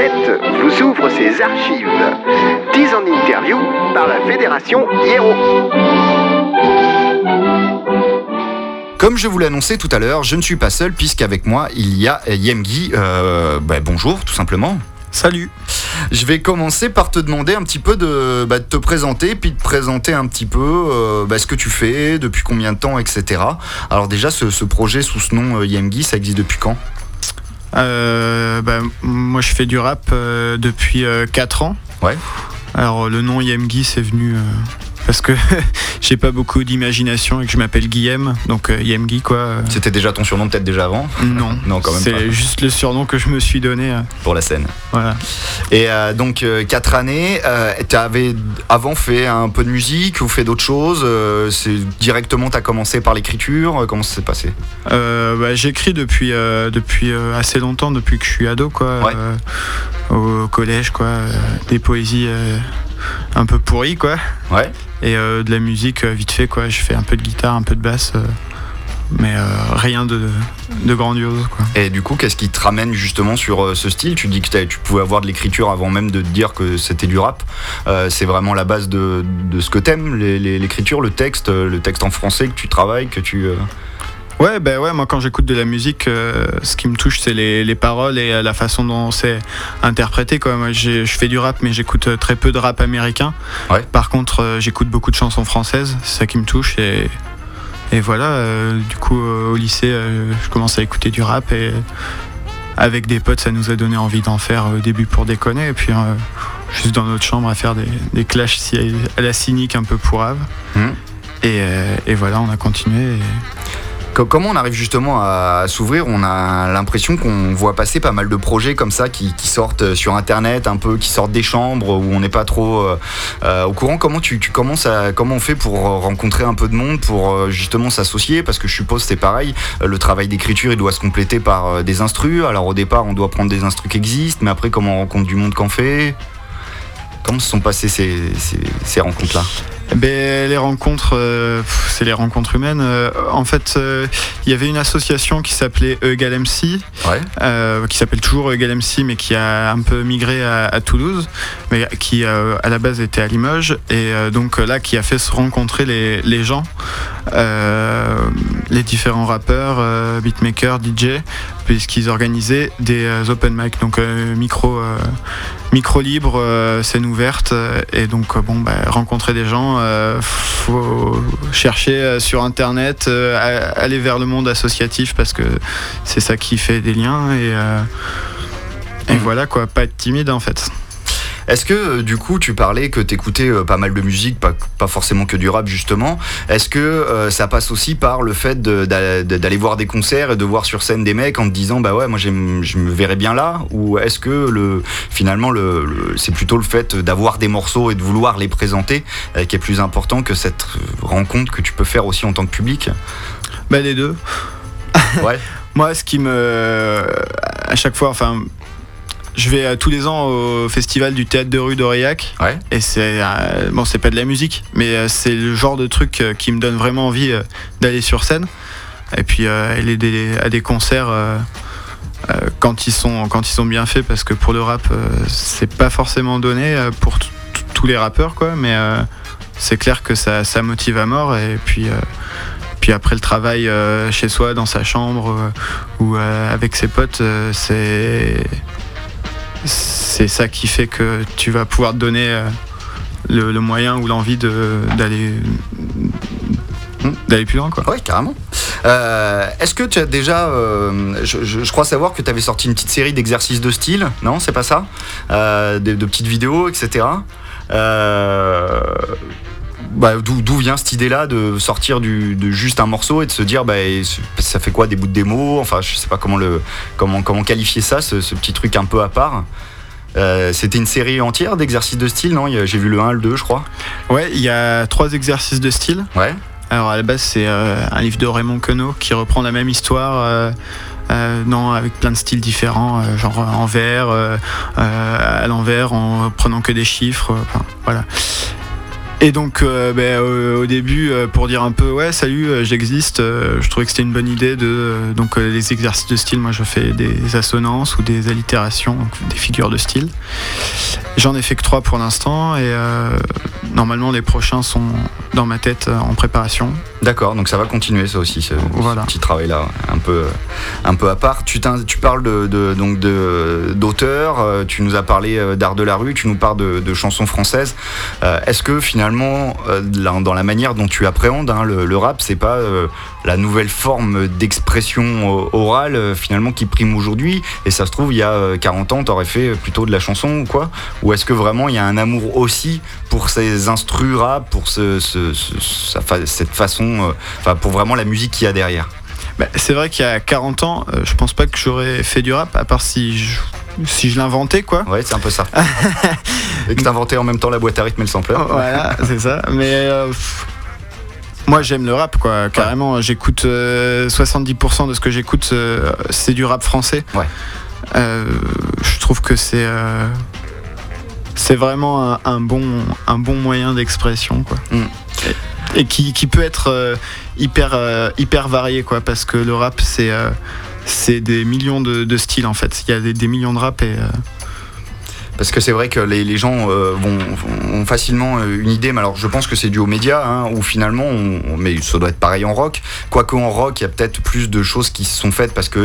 planète vous ouvre ses archives. 10 en interview par la Fédération Hiero. Comme je vous l'ai annoncé tout à l'heure, je ne suis pas seul puisqu'avec moi il y a Yemgi. Euh, bah, bonjour tout simplement. Salut. Je vais commencer par te demander un petit peu de, bah, de te présenter, puis de présenter un petit peu euh, bah, ce que tu fais, depuis combien de temps, etc. Alors déjà, ce, ce projet sous ce nom euh, Yemgi, ça existe depuis quand? Bah, moi, je fais du rap euh, depuis 4 ans. Ouais. Alors, le nom Yemgi, c'est venu euh, parce que j'ai pas beaucoup d'imagination et que je m'appelle Guillaume, donc euh, Yemgi, quoi. euh, C'était déjà ton surnom peut-être déjà avant? Non, Non, quand même c'est juste le surnom que je me suis donné. euh, pour la scène. voilà. Et euh, donc 4 années, tu avais avant fait un peu de musique ou fait d'autres choses C'est directement tu as commencé par l'écriture, comment ça s'est passé? Euh, bah, J'écris depuis, depuis assez longtemps, depuis que je suis ado, quoi. Ouais. au collège, quoi. des poésies un peu pourries, quoi. Ouais. Et euh, de la musique euh, vite fait, quoi. Je fais un peu de guitare, un peu de basse. euh, mais rien de, grandiose, quoi. Et du coup, qu'est-ce qui te ramène justement sur ce style? Tu dis que tu pouvais avoir de l'écriture avant même de te dire que c'était du rap. C'est vraiment la base de, ce que t'aimes, l'écriture, le texte, le texte en français que tu travailles, que tu. Ouais, ben ouais, moi quand j'écoute de la musique, euh, ce qui me touche, c'est les, les paroles et euh, la façon dont c'est interprété. Quoi. Moi, je fais du rap, mais j'écoute euh, très peu de rap américain. Ouais. Par contre, euh, j'écoute beaucoup de chansons françaises, c'est ça qui me touche. Et, et voilà, euh, du coup, au lycée, je commence à écouter du rap et avec des potes, ça nous a donné envie d'en faire au début pour déconner. Et puis, euh, juste dans notre chambre à faire des, des clashs à la cynique un peu pourrave. Mhm. Et, euh, et voilà, on a continué. et- Comment on arrive justement à s'ouvrir? On a l'impression qu'on voit passer pas mal de projets comme ça qui, sortent sur internet, un peu, qui sortent des chambres où on n'est pas trop euh, euh, au courant. Comment tu, commences à comment on fait pour euh, rencontrer un peu de monde, pour euh, justement s'associer? Parce que je suppose c'est pareil. euh, Le travail d'écriture il doit se compléter par euh, des instrus. Alors au départ on doit prendre des instrus qui existent, mais après comment on rencontre du monde qu'en fait? Comment se sont passées ces rencontres-là? Ben, les rencontres, euh, c'est les rencontres humaines. Euh, en fait, euh, il y avait une association qui s'appelait E égale MC, Ouais. qui s'appelle toujours E égale MC, mais qui a un peu migré à, à Toulouse, mais qui à la base était à Limoges, et donc là qui a fait se rencontrer les, les gens, les différents rappeurs, beatmakers, DJ, puisqu'ils organisaient des euh, open mic, donc euh, micro, euh, micro libre, scène ouverte, et donc bon, bah, rencontrer des gens, faut chercher sur internet, aller vers le monde associatif parce que c'est ça qui fait des liens et, et Mhm. voilà quoi, pas être timide en fait. Est-ce que euh, du coup tu parlais que t'écoutais euh, pas mal de musique, pas, pas forcément que du rap justement. Est-ce que euh, ça passe aussi par le fait d'aller voir des concerts et de voir sur scène des mecs en te disant bah ouais moi je me verrais bien là? Ou est-ce que le finalement le, le- c'est plutôt le fait d'avoir des morceaux et de vouloir les présenter euh, qui est plus important que cette rencontre que tu peux faire aussi en tant que public? Bah les deux. Ouais. Moi, ce qui me. À chaque fois, enfin. Je vais euh, tous les ans au festival du théâtre de rue d'Aurillac. Ouais. Et c'est. euh, bon, c'est pas de la musique, mais euh, c'est le genre de truc qui me donne vraiment envie d'aller sur scène. Et puis aller des- à des concerts quand, ils sont, quand ils sont bien faits, parce que pour le rap, c'est pas forcément donné pour tous les rappeurs, quoi. Mais c'est clair que ça, ça motive à mort. Et puis. puis après le travail euh, chez soi, dans sa chambre euh, ou euh, avec ses potes, c'est c'est ça qui fait que tu vas pouvoir te donner euh, le, moyen ou l'envie d'aller plus loin quoi. Ouais, carrément. Euh, Est-ce que tu as déjà. euh, je, crois savoir que tu avais sorti une petite série d'exercices de style, non C'est pas ça? De petites vidéos, etc. Bah, D'où vient cette idée-là de sortir du, de juste un morceau et de se dire bah, ça fait quoi des bouts de démo? Enfin, je sais pas comment, le, comment, comment qualifier ça, ce, ce petit truc un peu à part. Euh, C'était une série entière d'exercices de style, non? J'ai vu le 1, le 2, je crois. Ouais, il y a trois exercices de style. Ouais. Alors à la base c'est euh, un livre de Raymond Queneau qui reprend la même histoire. euh, euh, non, avec plein de styles différents, genre en vert, euh, à l'envers, en prenant que des chiffres, enfin, voilà. Et donc, euh, ben, au, au début, euh, pour dire un peu, ouais, salut, euh, j'existe, euh, je trouvais que c'était une bonne idée de. euh, donc, euh, les exercices de style, moi, je fais des assonances ou des allitérations, donc des figures de style. J'en ai fait que trois pour l'instant, et euh, normalement, les prochains sont dans ma tête euh, en préparation. D'accord, donc ça va continuer ça aussi, ce, Voilà. ce petit travail-là, un peu, un peu à part. Tu, parles de, de- donc de, d'auteurs, euh, tu nous as parlé euh, d'art de la rue, tu nous parles de, de chansons françaises. Euh, est-ce que finalement, euh, là, dans la manière dont tu appréhendes hein, le, le rap, c'est pas euh, la nouvelle forme d'expression euh, orale euh, finalement qui prime aujourd'hui. Et ça se trouve, il y a euh, 40 ans, t'aurais fait plutôt de la chanson ou quoi? Ou est-ce que vraiment il y a un amour aussi pour ces instrus rap, pour cette façon, euh, enfin pour vraiment la musique qu'il y a derrière? Bah, c'est vrai qu'il y a 40 ans, euh, je pense pas que j'aurais fait du rap, à part si je, si je l'inventais, quoi. Ouais, c'est un peu ça. et que t'inventais en même temps la boîte à rythme et le sampler. Voilà, c'est ça. Mais euh, pff, moi j'aime le rap quoi, carrément. J'écoute euh, 70% de ce que j'écoute, euh, c'est du rap français. Ouais. Euh, je trouve que c'est euh, c'est vraiment un, un bon un bon moyen d'expression quoi. Mm. Et, et qui, qui peut être euh, hyper euh, hyper varié quoi, parce que le rap c'est euh, c'est des millions de, styles en fait. Il y a des, des millions de rap et euh, Parce que c'est vrai que les, les gens euh, vont, ont facilement euh, une idée, mais alors je pense que c'est dû aux médias, hein, où finalement, on, on- mais ça doit être pareil en rock. Quoique en rock, il y a peut-être plus de choses qui se sont faites parce que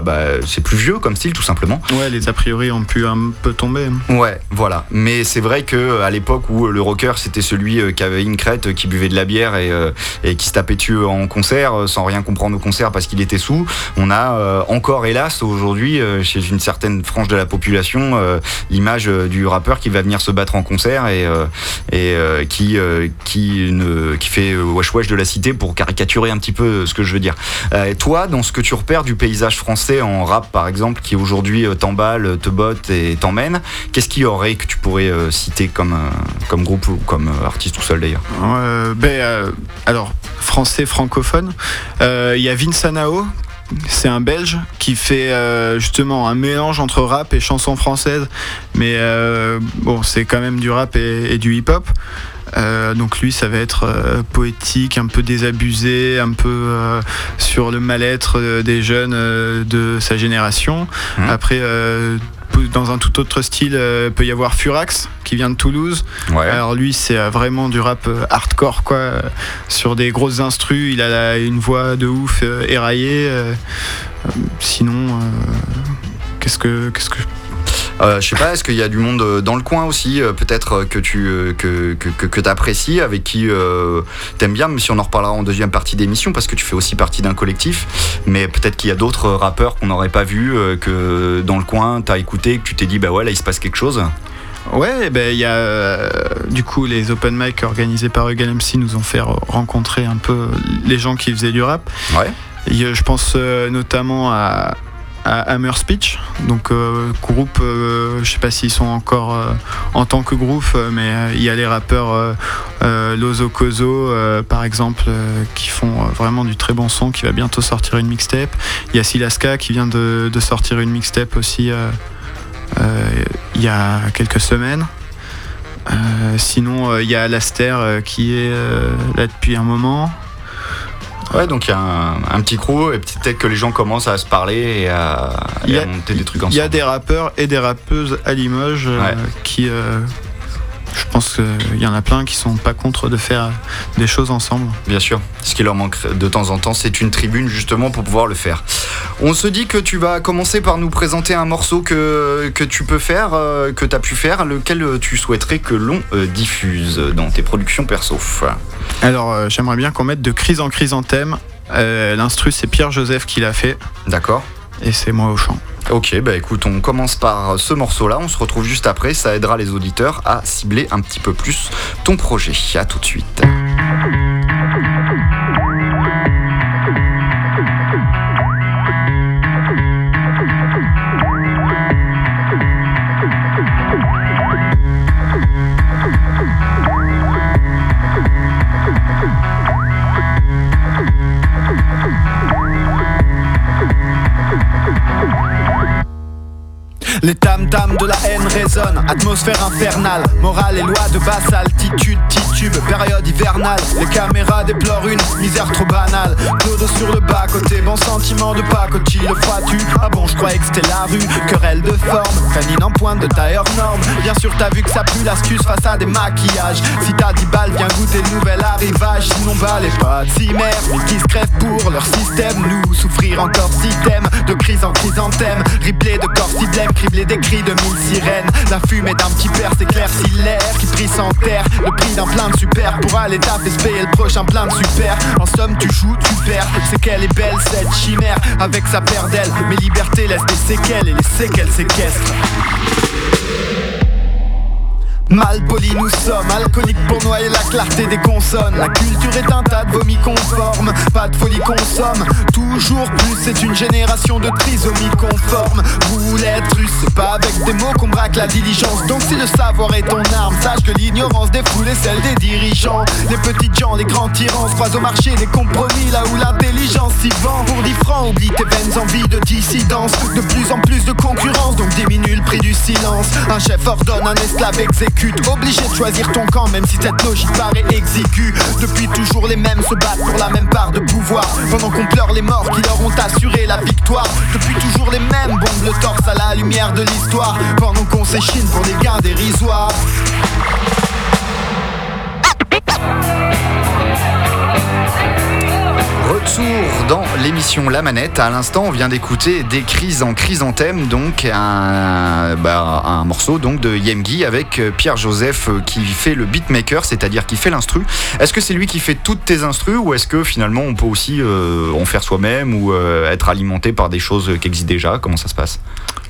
bah, c'est plus vieux comme style, tout simplement. ouais, les a priori ont pu un peu tomber. Ouais, voilà. Mais c'est vrai que à l'époque où le rocker c'était celui euh, qui avait une crête, euh, qui buvait de la bière et, euh, et qui se tapait dessus en concert euh, sans rien comprendre au concert parce qu'il était sous, on a euh, encore hélas aujourd'hui euh, chez une certaine frange de la population euh, euh, du rappeur qui va venir se battre en concert et, euh, euh, qui ne fait wesh wesh de la cité pour caricaturer un petit peu ce que je veux dire. Toi, dans ce que tu repères du paysage français en rap par exemple, qui aujourd'hui t'emballe, te botte et t'emmène, Qu'est-ce qu'il y aurait que tu pourrais citer comme, groupe ou comme artiste tout seul d'ailleurs? Ben, alors, français francophone, il y a Vince Anao, c'est un Belge qui fait euh, justement un mélange entre rap et chanson française, mais euh, bon, c'est quand même du rap et, et du hip-hop. Euh, donc lui, ça va être poétique, un peu désabusé, un peu sur le mal-être des jeunes de sa génération. Mhm. Après, dans un tout autre style, euh, peut y avoir Furax qui vient de Toulouse. Ouais. Alors lui, c'est euh, vraiment du rap euh, hardcore, quoi, euh, sur des grosses instrus. Il a la- une voix de ouf éraillée. sinon, qu'est-ce que, qu'est-ce que je sais pas, est-ce qu'il y a du monde euh, dans le coin aussi, euh, peut-être euh, que tu euh, que, que, que, t'apprécies, avec qui euh, t'aimes bien, même si on en reparlera en deuxième partie d'émission, parce que tu fais aussi partie d'un collectif. Mais peut-être qu'il y a d'autres euh, rappeurs qu'on n'aurait pas vus, euh, que dans le coin t'as écouté, que tu t'es dit bah ouais là il se passe quelque chose. Ouais, ben il y a euh, du coup les open mic organisés par Egal MC nous ont fait rencontrer un peu les gens qui faisaient du rap. Ouais. Et, euh, je pense euh, notamment à, à Hammer Speech, donc euh, groupe, euh, je sais pas s'ils sont encore euh, en tant que groupe, euh, mais il y a les rappeurs Lozo Kozo par exemple qui font vraiment du très bon son, qui va bientôt sortir une mixtape. Il y a Silaska qui vient de, de sortir une mixtape aussi il y a quelques semaines. Sinon, il y a Alaster euh, qui est là depuis un moment. Ouais, donc il y a un, un petit crew et peut-être que les gens commencent à se parler et à, Il y et a- à monter des trucs Il ensemble. y a des rappeurs et des rappeuses à Limoges euh, Ouais. qui, euh, je pense qu'il y en a plein qui sont pas contre de faire des choses ensemble. Bien sûr. Ce qui leur manque de temps en temps, c'est une tribune justement pour pouvoir le faire. On se dit que tu vas commencer par nous présenter un morceau que, que tu peux faire, euh, que tu as pu faire, lequel tu souhaiterais que l'on euh, diffuse dans tes productions perso. Alors, euh, j'aimerais bien qu'on mette de crise en chrysanthème. Euh, L'instru, c'est Pierre Joseph qui l'a fait D'accord et c'est moi au chant. Ok, bah écoute, on commence par ce morceau-là, on se retrouve juste après, ça aidera les auditeurs à cibler un petit peu plus ton projet. À tout de suite. Les tam-tams de la haine résonnent, atmosphère infernale, morale et loi de basse altitude, titube, période hivernale. Les caméras déplorent une misère trop banale. Clodo sur le bas côté, bon sentiment de pacotille, le froid tu Ah bon, je croyais que c'était la rue, querelle de forme, canine en pointe de taille hors norme. Bien sûr, t'as vu que ça pue l'astuce face à des maquillages. Si t'as 10 balles, viens goûter le nouvel arrivage. Sinon, bah les pas si merde, mais qui se crèvent pour leur système. Nous souffrir encore système de crise en chrysanthème. Replay de corps si blême, criblé des de sirènes. La fumée d'un petit père s'éclaircit l'air qui prie sans terre. Le prix d'un plein de super pour aller taper payer le prochain plein de super. En somme, tu joues, tu perds. C'est qu'elle est belle cette chimère avec sa paire d'ailes. Mes libertés laissent des séquelles et les séquelles séquestrent. Mal nous sommes, alcooliques pour noyer la clarté des consonnes. La culture est un tas de vomi conforme, pas de folie consomme. Toujours plus, c'est une génération de trisomie conforme. Roulette russe, pas avec des mots qu'on braque la diligence. Donc si le savoir est ton arme, sache que l'ignorance des foules est celle des dirigeants. Les petites gens, les grands tyrans se croisent au marché des compromis là où l'intelligence s'y vend. Pour 10 francs, oublie tes vaines envies de dissidence. De plus en plus de concurrence, donc diminue le prix du silence. Un chef ordonne, un esclave exécute. Obligé de choisir ton camp, même si cette logique paraît exiguë. Depuis toujours, les mêmes se battent pour la même part de pouvoir. Pendant qu'on pleure les morts qui leur ont assuré la victoire. Depuis toujours, les mêmes bombent le torse à la lumière de l'histoire. Pendant qu'on s'échine pour des gains dérisoires. La Manette. À l'instant, on vient d'écouter des crises en chrysanthème, donc un, bah, un morceau donc de Yemgi avec euh, Pierre Joseph euh, qui fait le beatmaker, c'est-à-dire qui fait l'instru. Est-ce que c'est lui qui fait toutes tes instrus ou est-ce que finalement on peut aussi euh, en faire soi-même ou être alimenté par des choses qui existent déjà? Comment ça se passe?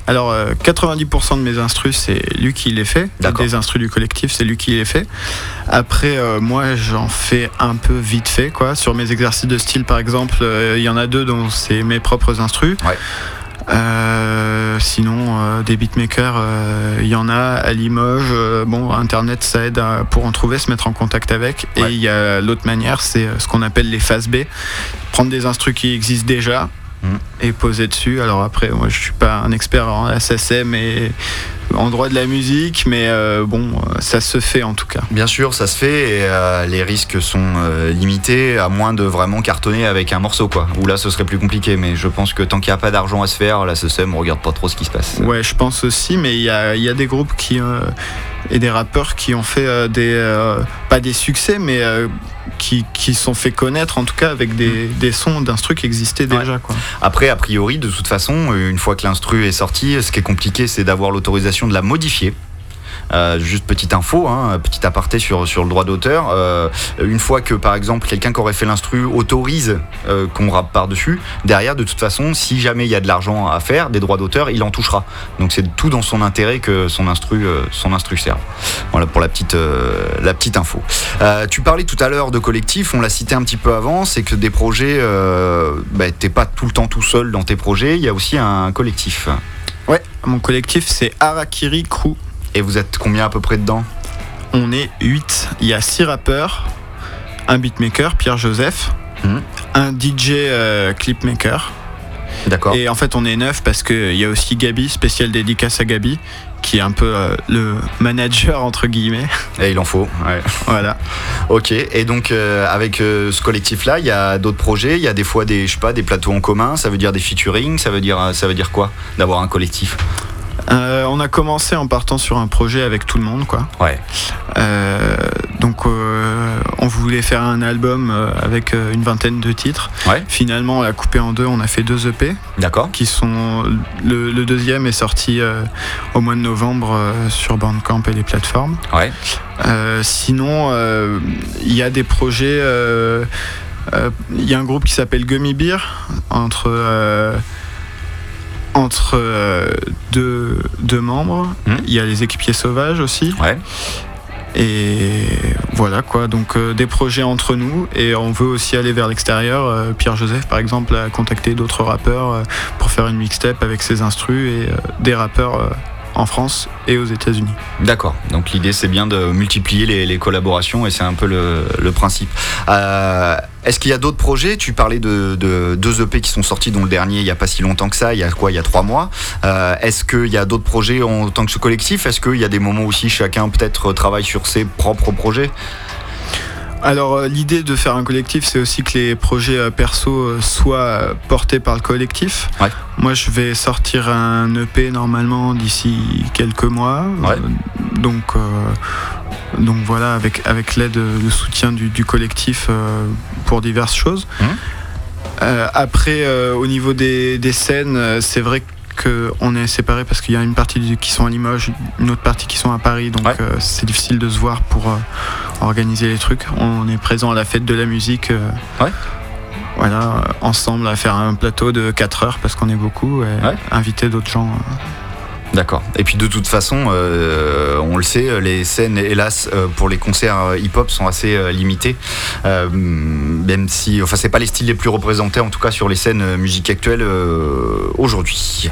Alors, euh, 90% de mes instrus, c'est lui qui les fait. Des instrus du collectif, c'est lui qui les fait. Après, euh, moi, j'en fais un peu vite fait, quoi. Sur mes exercices de style, par exemple, euh, il y en a deux dont c'est mes propres instrus. Ouais. Euh, sinon, euh, des beatmakers, euh, il y en a à Limoges. Euh, bon, Internet, ça aide à- pour en trouver, se mettre en contact avec. Et il y a l'autre manière, c'est euh, ce qu'on appelle les phases B. Prendre des instrus qui existent déjà. Et poser dessus. Alors après, moi, je suis pas un expert en SSM et en droit de la musique, mais euh, bon, ça se fait en tout cas. Bien sûr, ça se fait et euh, les risques sont euh, limités à moins de vraiment cartonner avec un morceau quoi. Ou là, ce serait plus compliqué, mais je pense que tant qu'il n'y a pas d'argent à se faire, la SSM regarde pas trop ce qui se passe. Ouais, je pense aussi, mais il y a, y a des groupes qui et des rappeurs qui ont fait des pas des succès, mais qui qui sont fait connaître en tout cas avec des, des sons d'instru qui existaient Ouais. déjà quoi. Après, a priori, de toute façon, une fois que l'instru est sorti, ce qui est compliqué, c'est d'avoir l'autorisation de la modifier. Euh, juste petite info, hein, petit aparté sur, le droit d'auteur. Euh, une fois que par exemple quelqu'un qui aurait fait l'instru autorise euh, qu'on rappe par-dessus, derrière de toute façon, si jamais il y a de l'argent à faire, des droits d'auteur, il en touchera. Donc c'est tout dans son intérêt que son instru, son instru serve. Voilà pour la petite, info. Tu parlais tout à l'heure de collectif, on l'a cité un petit peu avant, c'est que des projets, bah, t'es pas tout le temps tout seul dans tes projets, il y a aussi un collectif. Ouais, mon collectif c'est Arakiri Crew. Et vous êtes combien à peu près dedans On est 8. Il y a 6 rappeurs, un beatmaker, Pierre Joseph, Mhm. un DJ euh, clipmaker. D'accord. Et en fait, on est 9 parce qu'il y a aussi Gabi, spécial dédicace à Gabi, qui est un peu euh, le manager entre guillemets. Et il en faut. ouais. voilà. Ok. Et donc euh, avec euh, ce collectif-là, il y a d'autres projets? Il y a des fois des, je sais pas, des plateaux en commun? Ça veut dire des featuring? Ça veut dire, ça veut dire quoi D'avoir un collectif? Euh, on a commencé en partant sur un projet avec tout le monde, quoi. Ouais. Euh, donc, euh, on voulait faire un album avec une vingtaine de titres. Ouais. Finalement, on l'a coupé en deux. On a fait deux EP D'accord. qui sont. Le, le deuxième est sorti au mois de novembre sur Bandcamp et les plateformes. Ouais. Sinon, il y a des projets. Il y a un groupe qui s'appelle Gummy Beer entre entre euh, deux, deux membres. Mhm. Il y a les équipiers sauvages aussi. Ouais. Et voilà quoi. Donc euh, des projets entre nous et on veut aussi aller vers l'extérieur. Euh, Pierre Joseph par exemple a contacté d'autres rappeurs pour faire une mixtape avec ses instrus et des rappeurs en France et aux États-Unis. D'accord. Donc l'idée c'est bien de multiplier les, collaborations et c'est un peu le, principe. Euh, Est-ce qu'il y a d'autres projets? Tu parlais de, de deux EP qui sont sortis, dont le dernier il n'y a pas si longtemps que ça, il y a quoi? Il y a trois mois. Euh, Est-ce qu'il y a d'autres projets en tant que ce collectif? Est-ce qu'il y a des moments aussi chacun peut-être travaille sur ses propres projets? Alors euh, l'idée de faire un collectif, c'est aussi que les projets euh, perso euh, soient portés par le collectif. Ouais. Moi, je vais sortir un EP normalement d'ici quelques mois. Ouais. Donc, euh, donc voilà, avec, avec l'aide, le soutien du, du collectif euh, pour diverses choses. Euh, après, au niveau des, des scènes, c'est vrai qu'on est séparés parce qu'il y a une partie qui sont à Limoges, une autre partie qui sont à Paris, donc Ouais. euh, c'est difficile de se voir pour organiser les trucs. On est présent à la fête de la musique. euh, Ouais. Voilà, euh, ensemble à faire un plateau de 4 heures parce qu'on est beaucoup et Ouais. inviter d'autres gens. euh. D'accord. Et puis de toute façon, euh, on le sait, les scènes, hélas, pour les concerts hip-hop sont assez limitées. Euh, même si, enfin, c'est pas les styles les plus représentés, en tout cas sur les scènes musique actuelle euh, aujourd'hui.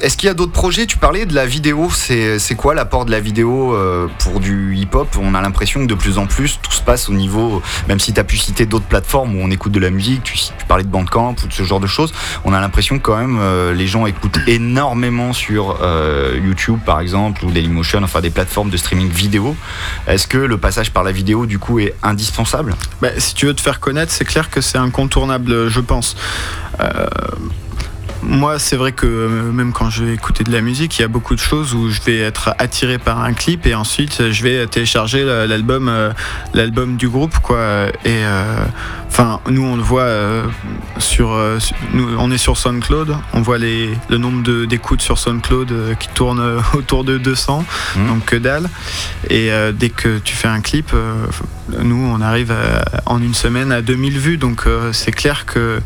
Est-ce qu'il y a d'autres projets? Tu parlais de la vidéo. C'est quoi l'apport de la vidéo euh, pour du hip-hop? On a l'impression que de plus en plus, tout se passe au niveau. Même si tu as pu citer d'autres plateformes où on écoute de la musique, tu, parlais de Bandcamp ou de ce genre de choses, on a l'impression que quand même euh, les gens écoutent énormément sur euh, YouTube par exemple ou Dailymotion, enfin des plateformes de streaming vidéo. Est-ce que le passage par la vidéo du coup est indispensable? Bah, si tu veux te faire connaître, c'est clair que c'est incontournable, je pense. Moi, c'est vrai que euh, même quand je vais écouter de la musique, il y a beaucoup de choses où je vais être attiré par un clip et ensuite je vais télécharger la- l'album, euh, l'album du groupe, quoi. Et euh, enfin, nous, on le voit euh, sur, euh, nous, on est sur SoundCloud, on voit les, le nombre d'écoutes sur SoundCloud euh, qui tourne euh, autour de 200, Mhm. donc que dalle. Et euh, dès que tu fais un clip, euh, nous, on arrive à- en une semaine à 2000 vues, donc euh, c'est clair que.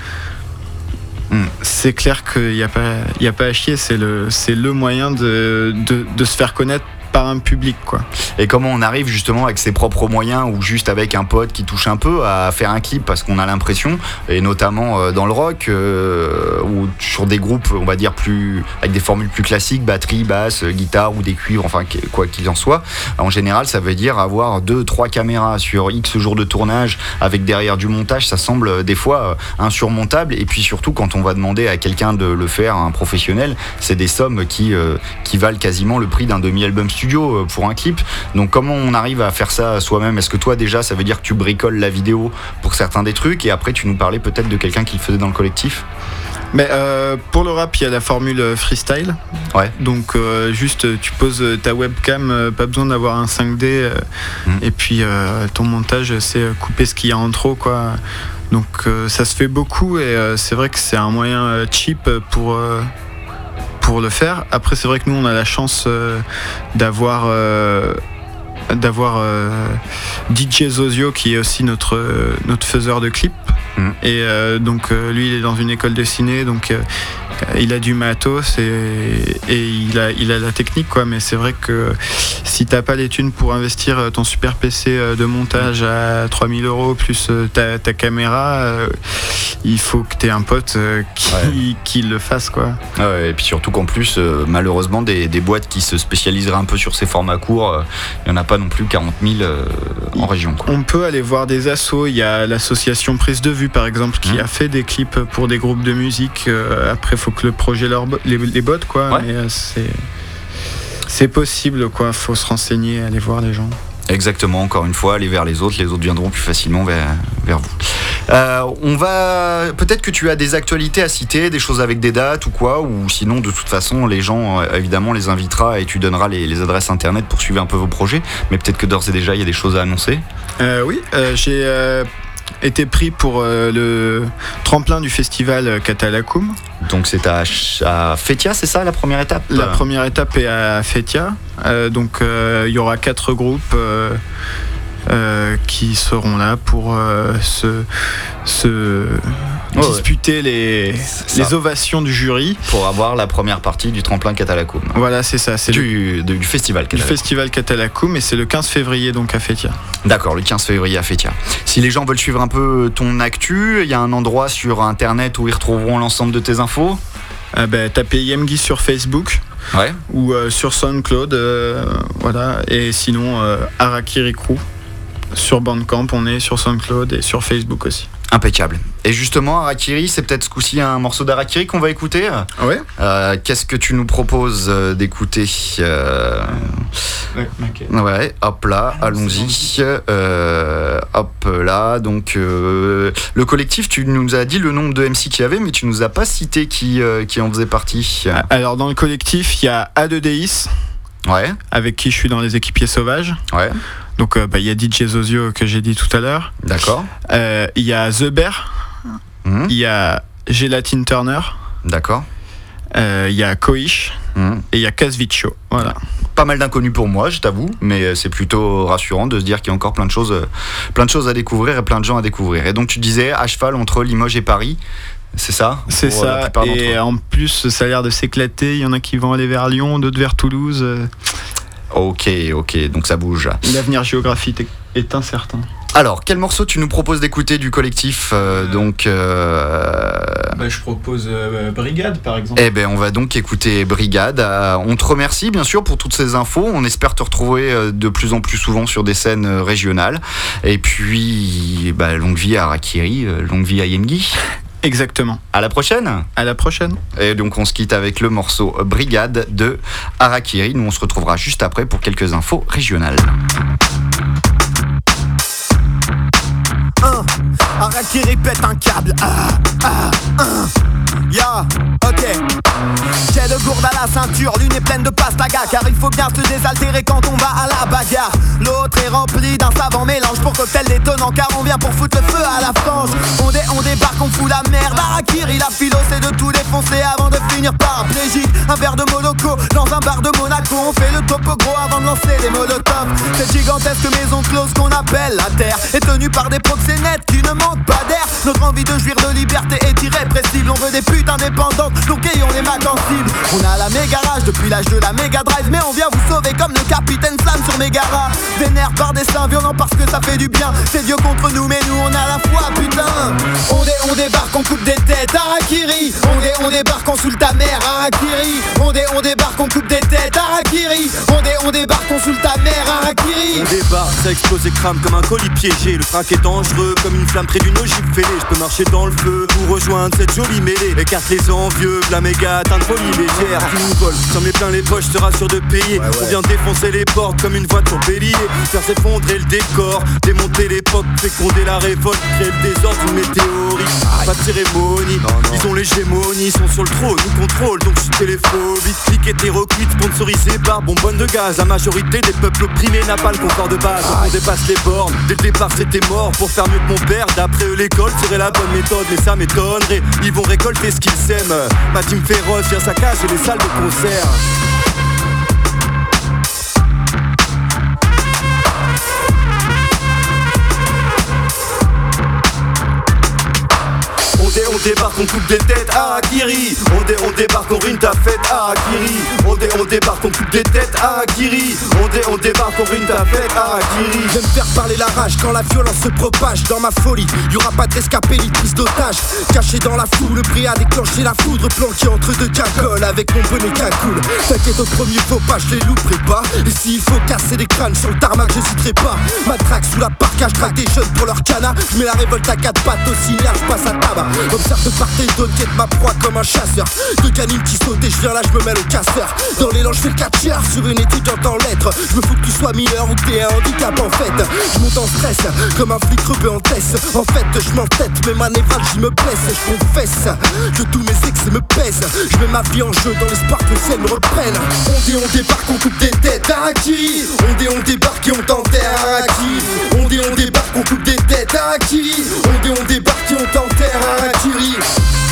C'est clair qu'il n'y a pas, pas à chier. C'est le, le moyen de se faire connaître par un public, quoi. Et comment on arrive justement avec ses propres moyens ou juste avec un pote qui touche un peu à faire un clip parce qu'on a l'impression, et notamment euh, dans le rock euh, ou sur des groupes, on va dire plus avec des formules plus classiques, batterie, basse, guitare ou des cuivres, enfin qu- quoi qu'il en soit. En général, ça veut dire avoir deux, trois caméras sur X jours de tournage avec derrière du montage. Ça semble euh, des fois euh, insurmontable. Et puis surtout quand on va demander à quelqu'un de le faire, un professionnel, c'est des sommes qui euh, qui valent quasiment le prix d'un demi-album studio euh, pour un clip. Donc comment on arrive à faire ça soi-même? Est-ce que toi déjà ça veut dire que tu bricoles la vidéo pour certains des trucs et après tu nous parlais peut-être de quelqu'un qui le faisait dans le collectif? Mais euh, pour le rap, il y a la formule euh, freestyle. Ouais. Donc euh, juste, tu poses ta webcam, pas besoin d'avoir un 5D. euh, Mhm. Et puis ton montage, c'est couper ce qu'il y a en trop, quoi. Donc ça se fait beaucoup et c'est vrai que c'est un moyen cheap pour pour le faire. Après, c'est vrai que nous, on a la chance euh, d'avoir euh, d'avoir euh, DJ Zozio qui est aussi notre notre faiseur de clips. Mhm. Et euh, donc euh, lui, il est dans une école de ciné, donc euh, il a du matos et, et il, a, il a la technique, quoi. Mais c'est vrai que si t'as pas les thunes pour investir ton super PC de montage à 3000 euros plus ta, ta caméra, il faut que t'aies un pote qui, qui le fasse, quoi. Ah ouais, Et puis surtout qu'en plus, malheureusement, des, des boîtes qui se spécialiseraient un peu sur ces formats courts, il n'y en a pas non plus 40 000 euh, en région. Quoi. On peut aller voir des assos. Il y a l'association Prise de Vue, par exemple, qui Mhm. a fait des clips pour des groupes de musique. Euh, après, faut que le projet leur les, les botte, quoi. Ouais. Euh, c'est c'est possible, quoi. Faut se renseigner, aller voir les gens. Exactement, encore une fois, aller vers les autres, les autres viendront plus facilement vers, vers vous. Euh, on va peut-être que tu as des actualités à citer, des choses avec des dates ou quoi, ou sinon de toute façon les gens évidemment les invitera et tu donneras les, les adresses internet pour suivre un peu vos projets. Mais peut-être que d'ores et déjà il y a des choses à annoncer. Euh, oui, euh, j'ai été pris pour euh, le tremplin du festival euh, Catalacoum. Donc c'est à, à Fétia, c'est ça la première étape? La première étape est à Fetia. Euh, donc il y aura quatre groupes qui seront là pour euh, se, ouais. disputer les, ovations du jury. Pour avoir la première partie du tremplin Catalacoum. Voilà, c'est ça. C'est le- Du, du festival du Catalacoum. festival Catalacoum et c'est le 15 février donc à Fetia. D'accord, le 15 février à Fétia. Si les gens veulent suivre un peu ton actu, il y a un endroit sur internet où ils retrouveront l'ensemble de tes infos? Euh, bah, tapez Yemgi sur Facebook Ouais. ou euh, sur SoundCloud. euh, voilà. Et sinon, euh, Arakiri Crew. Sur Bandcamp, on est sur SoundCloud et sur Facebook aussi. Impeccable. Et justement, Arakiri, c'est peut-être ce coup-ci un morceau d'Arakiri qu'on va écouter. Ouais. Euh, Qu'est-ce que tu nous proposes euh, d'écouter Euh, Ouais, hop là, allons-y. Euh, hop là, donc euh, le collectif, tu nous as dit le nombre de MC qu'il y avait, mais tu nous as pas cité qui, euh, qui en faisait partie. Alors, dans le collectif, il y a A2DIS, Ouais, avec qui je suis dans les équipiers sauvages. ouais, Donc, euh, bah, il y a DJ Zozio que j'ai dit tout à l'heure. d'accord. Euh, Il y a The Bear, Mhm, il y a Gelatine Turner, D'accord. euh, il y a Koish Mhm. et il y a Casvicho. Voilà. Pas mal d'inconnus pour moi, je t'avoue, mais c'est plutôt rassurant de se dire qu'il y a encore plein de choses, plein de choses à découvrir et plein de gens à découvrir. Et donc tu disais à cheval entre Limoges et Paris, c'est ça? C'est ça. Et en plus, ça a l'air de s'éclater. Il y en a qui vont aller vers Lyon, d'autres vers Toulouse. Euh, Ok, ok, donc ça bouge. L'avenir géographique est- incertain. Alors, quel morceau tu nous proposes d'écouter du collectif euh, Donc, euh, Bah, je propose Brigade, par exemple. eh ben, on va donc écouter Brigade. Euh, on te remercie bien sûr pour toutes ces infos. On espère te retrouver euh, de plus en plus souvent sur des scènes euh, régionales. Et puis, bah, longue vie à Rakiri, euh, longue vie à Yengi. Exactement. À la prochaine. À la prochaine. Et donc, on se quitte avec le morceau Brigade de Harakiri. Nous, on se retrouvera juste après pour quelques infos régionales. Harakiri pète un câble. Ah, ah, ah. Ok. J'ai de gourde à la ceinture, l'une est pleine de pastaga Car il faut bien se désaltérer quand on va à la bagarre. L'autre est rempli d'un savant mélange pour cocktail détonnant Car on vient pour foutre le feu à la France. On, dé, on débarque, on fout la merde. Harakiri, la philo c'est de tout défoncer avant de finir par plégique Un verre de Moloko dans un bar de Monaco. On fait le topo gros avant de lancer des molotovs. Cette gigantesque maison close qu'on appelle la Terre Est tenue par des proxénètes qui ne manquent pas d'air. Notre envie de jouir de liberté est irrépressible. On veut des putes indépendantes, donc ayons les mains sensibles On a la méga rage depuis l'âge de la méga drive. Mais on vient vous sauver comme le capitaine Slam sur Megara Vénère par des seins violents parce que ça fait du bien. C'est Dieu contre nous mais nous on a la foi putain. On, dé, on débarque, on coupe des têtes, Harakiri On, dé, on débarque, on saoule ta mère, Harakiri On, on débarque, on coupe des débarque, ça explose et crame comme un colis piégé. Le track est dangereux comme une flamme près d'une ogive fêlée. Je peux marcher dans le feu pour rejoindre cette jolie mêlée. Écarte les envieux, la méga atteinte folie légère qui nous vole. J'en mets plein les poches, te rassure de payer. On vient défoncer les portes comme une voiture bélier. Faire s'effondrer le décor, démonter l'époque, féconder la révolte, créer le désordre, une météorite. Pas de cérémonie, ils ont l'hégémonie, ils sont sur le trône, nous contrôlent, donc je suis téléphobique. Clique hétéroclite, sponsorisé par bonbonne de gaz. La majorité des peuples opprimés n'a pas le de base. On dépasse les bornes. Dès le départ, c'était pour faire mieux que mon père. D'après eux, l'école serait la bonne méthode, mais ça m'étonnerait. Ils vont récolter ce qu'ils sèment. Ma team féroce vient saccager les salles de concert. Dé, on débarque, on coupe des têtes, ah Kiri on, dé, on débarque, on ruine ta fête, ah Kiri on, dé, on débarque, on coupe des têtes, ah Kiri on, dé, on débarque, on ruine ta fête, ah Kiri J'aime faire parler la rage quand la violence se propage dans ma folie. Y'aura pas d'escapé ni prise d'otage. Caché dans la foule, le prix a déclenché la foudre. Planqué entre deux cagoles avec mon bonnet cagoule. T'inquiète, au premier faux pas, je les louperai pas. Et s'il faut casser des crânes sur le tarmac, j'hésiterai pas. Ma traque sous la parka, je des jeunes pour leur cana. Je mets la révolte à quatre pattes au signal, je passe à tabac. Observe de part et d'autre, guette ma proie comme un chasseur. Deux canines qui sautent et je viens là, je me mêle au casseur. Dans l'élan, je fais le catcheur sur une étudiante en lettres. Je me fous que tu sois mineur ou que t'aies un handicap en fait. Je monte en stress comme un flic rebeu en test. En fait, je m'entête, mais ma névralgie me blesse. Je confesse que tous mes excès me pèsent. Je mets ma vie en jeu dans l'espoir que le ciel me reprenne. On dit, on débarque, on coupe des têtes. Harakiri. On dit, on débarque et on t'enterre. Harakiri. On dit, on débarque, on coupe des têtes. Harakiri. On dit, on débarque et on t'enterre. Harakiri. Mathurie.